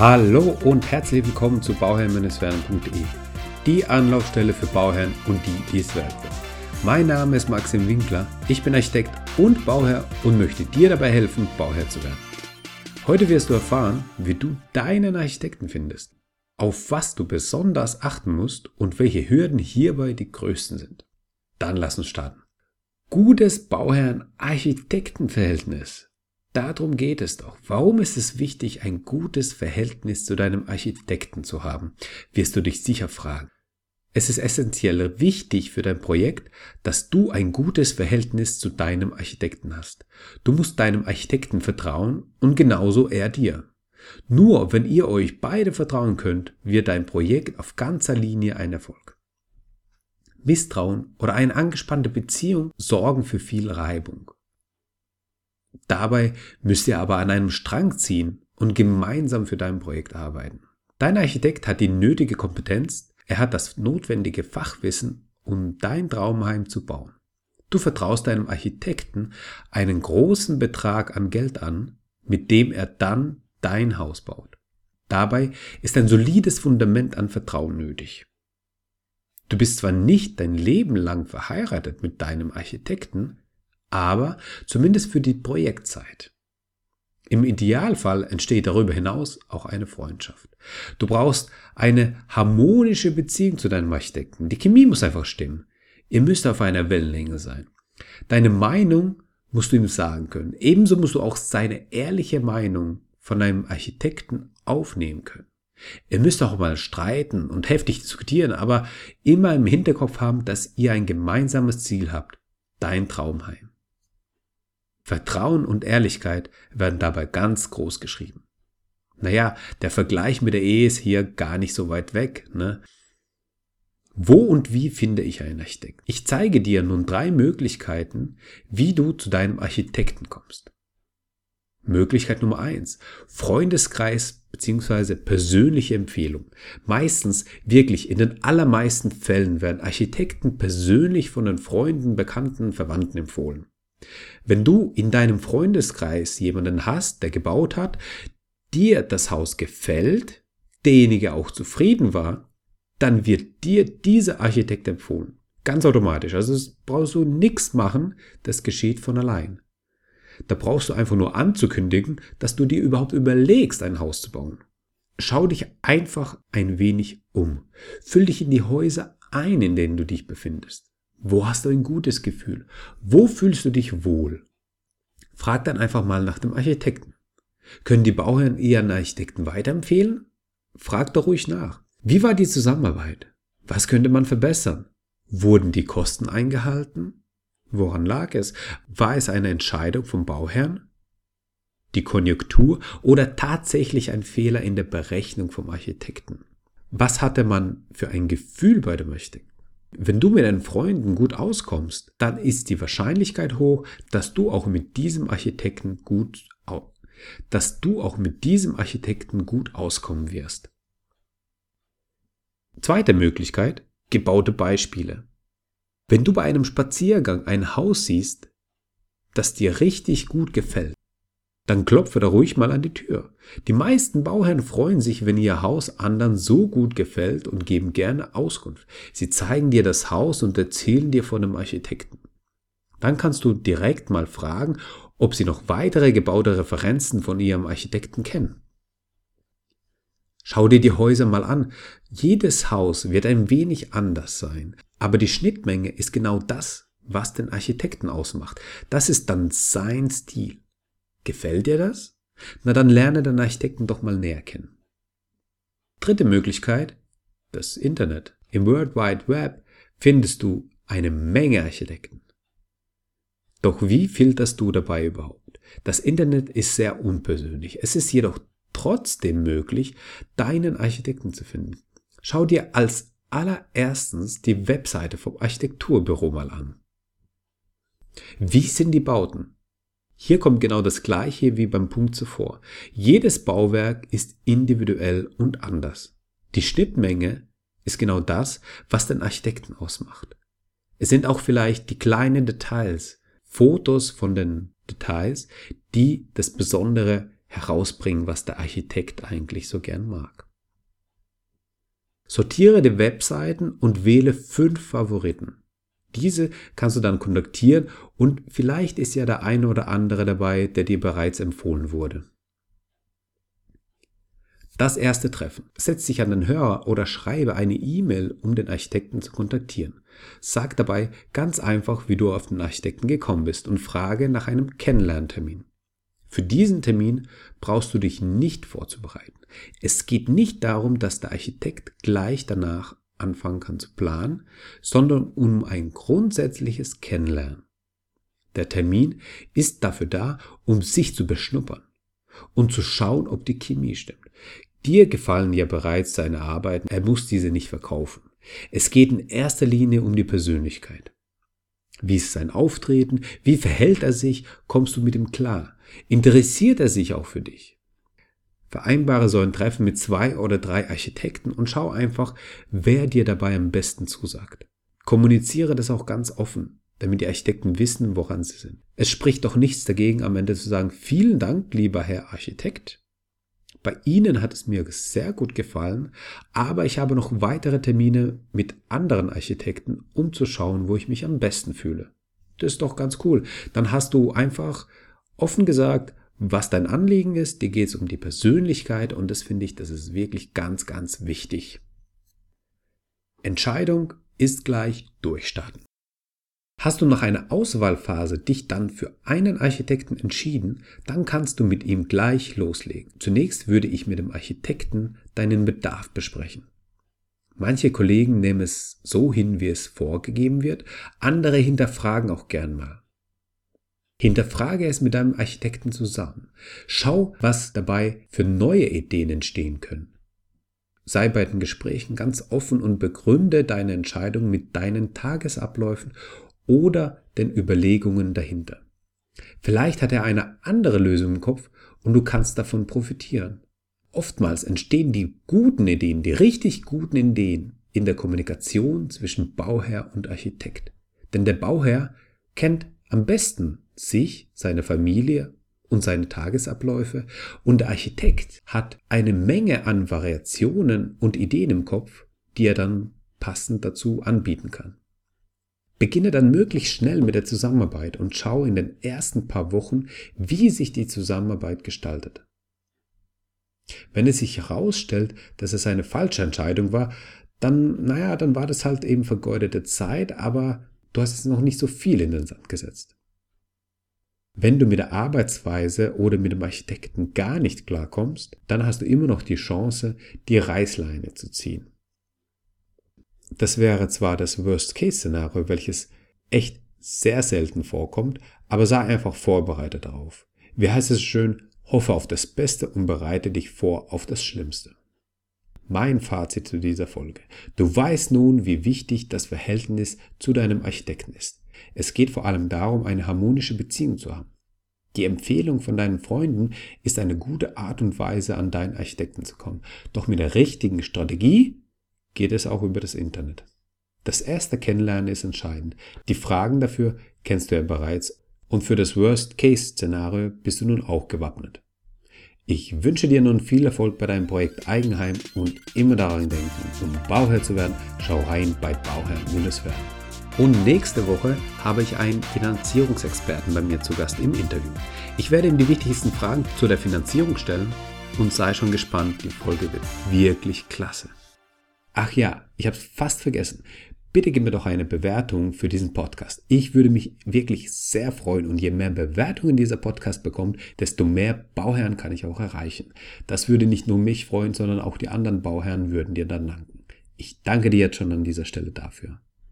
Hallo und herzlich willkommen zu bauherrn-werden.de, die Anlaufstelle für Bauherren und die, die es werden wollen. Mein Name ist Maxim Winkler, ich bin Architekt und Bauherr und möchte dir dabei helfen, Bauherr zu werden. Heute wirst du erfahren, wie du deinen Architekten findest, auf was du besonders achten musst und welche Hürden hierbei die größten sind. Dann lass uns starten. Gutes Bauherrn-Architekten-Verhältnis Darum geht es doch. Warum ist es wichtig, ein gutes Verhältnis zu deinem Architekten zu haben, wirst du dich sicher fragen. Es ist essentiell wichtig für dein Projekt, dass du ein gutes Verhältnis zu deinem Architekten hast. Du musst deinem Architekten vertrauen und genauso er dir. Nur wenn ihr euch beide vertrauen könnt, wird dein Projekt auf ganzer Linie ein Erfolg. Misstrauen oder eine angespannte Beziehung sorgen für viel Reibung. Dabei müsst ihr aber an einem Strang ziehen und gemeinsam für dein Projekt arbeiten. Dein Architekt hat die nötige Kompetenz, er hat das notwendige Fachwissen, um dein Traumheim zu bauen. Du vertraust deinem Architekten einen großen Betrag an Geld an, mit dem er dann dein Haus baut. Dabei ist ein solides Fundament an Vertrauen nötig. Du bist zwar nicht dein Leben lang verheiratet mit deinem Architekten, aber zumindest für die Projektzeit. Im Idealfall entsteht darüber hinaus auch eine Freundschaft. Du brauchst eine harmonische Beziehung zu deinem Architekten. Die Chemie muss einfach stimmen. Ihr müsst auf einer Wellenlänge sein. Deine Meinung musst du ihm sagen können. Ebenso musst du auch seine ehrliche Meinung von deinem Architekten aufnehmen können. Ihr müsst auch mal streiten und heftig diskutieren, aber immer im Hinterkopf haben, dass ihr ein gemeinsames Ziel habt. Dein Traumheim. Vertrauen und Ehrlichkeit werden dabei ganz groß geschrieben. Naja, der Vergleich mit der Ehe ist hier gar nicht so weit weg. Ne? Wo und wie finde ich einen Architekt? Ich zeige dir nun drei Möglichkeiten, wie du zu deinem Architekten kommst. Möglichkeit Nummer eins: Freundeskreis bzw. persönliche Empfehlung. Meistens, wirklich in den allermeisten Fällen werden Architekten persönlich von den Freunden, Bekannten, Verwandten empfohlen. Wenn du in deinem Freundeskreis jemanden hast, der gebaut hat, dir das Haus gefällt, derjenige auch zufrieden war, dann wird dir dieser Architekt empfohlen. Ganz automatisch. Also brauchst du nichts machen, das geschieht von allein. Da brauchst du einfach nur anzukündigen, dass du dir überhaupt überlegst, ein Haus zu bauen. Schau dich einfach ein wenig um. Füll dich in die Häuser ein, in denen du dich befindest. Wo hast du ein gutes Gefühl? Wo fühlst du dich wohl? Frag dann einfach mal nach dem Architekten. Können die Bauherren ihren Architekten weiterempfehlen? Frag doch ruhig nach. Wie war die Zusammenarbeit? Was könnte man verbessern? Wurden die Kosten eingehalten? Woran lag es? War es eine Entscheidung vom Bauherrn? Die Konjunktur oder tatsächlich ein Fehler in der Berechnung vom Architekten? Was hatte man für ein Gefühl bei dem Architekten? Wenn du mit deinen Freunden gut auskommst, dann ist die Wahrscheinlichkeit hoch, dass du auch mit diesem Architekten gut, dass du auch mit diesem Architekten gut auskommen wirst. Zweite Möglichkeit, gebaute Beispiele. Wenn du bei einem Spaziergang ein Haus siehst, das dir richtig gut gefällt, dann klopfe da ruhig mal an die Tür. Die meisten Bauherren freuen sich, wenn ihr Haus anderen so gut gefällt und geben gerne Auskunft. Sie zeigen dir das Haus und erzählen dir von dem Architekten. Dann kannst du direkt mal fragen, ob sie noch weitere gebaute Referenzen von ihrem Architekten kennen. Schau dir die Häuser mal an. Jedes Haus wird ein wenig anders sein, aber die Schnittmenge ist genau das, was den Architekten ausmacht. Das ist dann sein Stil. Gefällt dir das? Na dann lerne den Architekten doch mal näher kennen. Dritte Möglichkeit, das Internet. Im World Wide Web findest du eine Menge Architekten. Doch wie filterst du dabei überhaupt? Das Internet ist sehr unpersönlich. Es ist jedoch trotzdem möglich, deinen Architekten zu finden. Schau dir als allererstens die Webseite vom Architekturbüro mal an. Wie sind die Bauten? Hier kommt genau das gleiche wie beim Punkt zuvor. Jedes Bauwerk ist individuell und anders. Die Schnittmenge ist genau das, was den Architekten ausmacht. Es sind auch vielleicht die kleinen Details, Fotos von den Details, die das Besondere herausbringen, was der Architekt eigentlich so gern mag. Sortiere die Webseiten und wähle fünf Favoriten. Diese kannst du dann kontaktieren und vielleicht ist ja der eine oder andere dabei, der dir bereits empfohlen wurde. Das erste Treffen. Setz dich an den Hörer oder schreibe eine E-Mail, um den Architekten zu kontaktieren. Sag dabei ganz einfach, wie du auf den Architekten gekommen bist und frage nach einem Kennenlerntermin. Für diesen Termin brauchst du dich nicht vorzubereiten. Es geht nicht darum, dass der Architekt gleich danach anfangen kann zu planen, sondern um ein grundsätzliches Kennenlernen. Der Termin ist dafür da, um sich zu beschnuppern und zu schauen, ob die Chemie stimmt. Dir gefallen ja bereits seine Arbeiten, er muss diese nicht verkaufen. Es geht in erster Linie um die Persönlichkeit. Wie ist sein Auftreten? Wie verhält er sich? Kommst du mit ihm klar? Interessiert er sich auch für dich? Vereinbare so ein Treffen mit zwei oder drei Architekten und schau einfach, wer dir dabei am besten zusagt. Kommuniziere das auch ganz offen, damit die Architekten wissen, woran sie sind. Es spricht doch nichts dagegen, am Ende zu sagen, vielen Dank, lieber Herr Architekt. Bei Ihnen hat es mir sehr gut gefallen, aber ich habe noch weitere Termine mit anderen Architekten, um zu schauen, wo ich mich am besten fühle. Das ist doch ganz cool. Dann hast du einfach offen gesagt, was dein Anliegen ist. Dir geht es um die Persönlichkeit und das finde ich, das ist wirklich ganz, ganz wichtig. Entscheidung ist gleich durchstarten. Hast du nach einer Auswahlphase dich dann für einen Architekten entschieden, dann kannst du mit ihm gleich loslegen. Zunächst würde ich mit dem Architekten deinen Bedarf besprechen. Manche Kollegen nehmen es so hin, wie es vorgegeben wird, andere hinterfragen auch gern mal. Hinterfrage es mit deinem Architekten zusammen. Schau, was dabei für neue Ideen entstehen können. Sei bei den Gesprächen ganz offen und begründe deine Entscheidung mit deinen Tagesabläufen oder den Überlegungen dahinter. Vielleicht hat er eine andere Lösung im Kopf und du kannst davon profitieren. Oftmals entstehen die guten Ideen, die richtig guten Ideen in der Kommunikation zwischen Bauherr und Architekt. Denn der Bauherr kennt am besten sich, seine Familie und seine Tagesabläufe und der Architekt hat eine Menge an Variationen und Ideen im Kopf, die er dann passend dazu anbieten kann. Beginne dann möglichst schnell mit der Zusammenarbeit und schau in den ersten paar Wochen, wie sich die Zusammenarbeit gestaltet. Wenn es sich herausstellt, dass es eine falsche Entscheidung war, dann, naja, dann war das halt eben vergeudete Zeit, aber du hast jetzt noch nicht so viel in den Sand gesetzt. Wenn du mit der Arbeitsweise oder mit dem Architekten gar nicht klarkommst, dann hast du immer noch die Chance, die Reißleine zu ziehen. Das wäre zwar das Worst-Case-Szenario, welches echt sehr selten vorkommt, aber sei einfach vorbereitet darauf. Wie heißt es schön, hoffe auf das Beste und bereite dich vor auf das Schlimmste. Mein Fazit zu dieser Folge. Du weißt nun, wie wichtig das Verhältnis zu deinem Architekten ist. Es geht vor allem darum, eine harmonische Beziehung zu haben. Die Empfehlung von deinen Freunden ist eine gute Art und Weise, an deinen Architekten zu kommen. Doch mit der richtigen Strategie geht es auch über das Internet. Das erste Kennenlernen ist entscheidend. Die Fragen dafür kennst du ja bereits und für das Worst-Case-Szenario bist du nun auch gewappnet. Ich wünsche dir nun viel Erfolg bei deinem Projekt Eigenheim und immer daran denken, um Bauherr zu werden, schau rein bei Bauherr-werden. Und nächste Woche habe ich einen Finanzierungsexperten bei mir zu Gast im Interview. Ich werde ihm die wichtigsten Fragen zu der Finanzierung stellen und sei schon gespannt, die Folge wird wirklich klasse. Ach ja, ich habe es fast vergessen bitte gib mir doch eine Bewertung für diesen Podcast. Ich würde mich wirklich sehr freuen und je mehr Bewertungen dieser Podcast bekommt, desto mehr Bauherren kann ich auch erreichen. Das würde nicht nur mich freuen, sondern auch die anderen Bauherren würden dir dann danken. Ich danke dir jetzt schon an dieser Stelle dafür.